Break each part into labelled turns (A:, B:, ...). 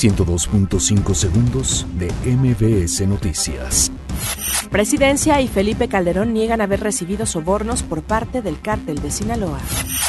A: 102.5 segundos de MBS Noticias.
B: Presidencia y Felipe Calderón niegan haber recibido sobornos por parte del cártel de Sinaloa.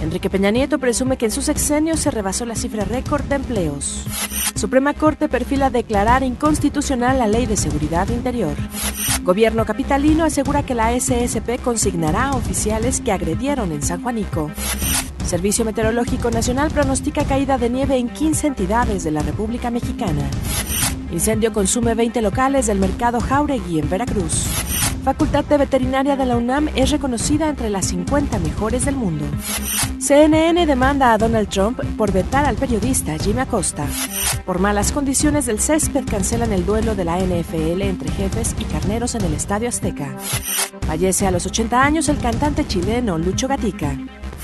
B: Enrique Peña Nieto presume que en su sexenio se rebasó la cifra récord de empleos. Suprema Corte perfila declarar inconstitucional la Ley de Seguridad Interior. Gobierno capitalino asegura que la SSP consignará a oficiales que agredieron en San Juanico. Servicio Meteorológico Nacional pronostica caída de nieve en 15 entidades de la República Mexicana. Incendio consume 20 locales del mercado Jauregui en Veracruz. Facultad de Veterinaria de la UNAM es reconocida entre las 50 mejores del mundo. CNN demanda a Donald Trump por vetar al periodista Jimmy Acosta. Por malas condiciones del césped cancelan el duelo de la NFL entre jefes y carneros en el Estadio Azteca. Fallece a los 80 años el cantante chileno Lucho Gatica.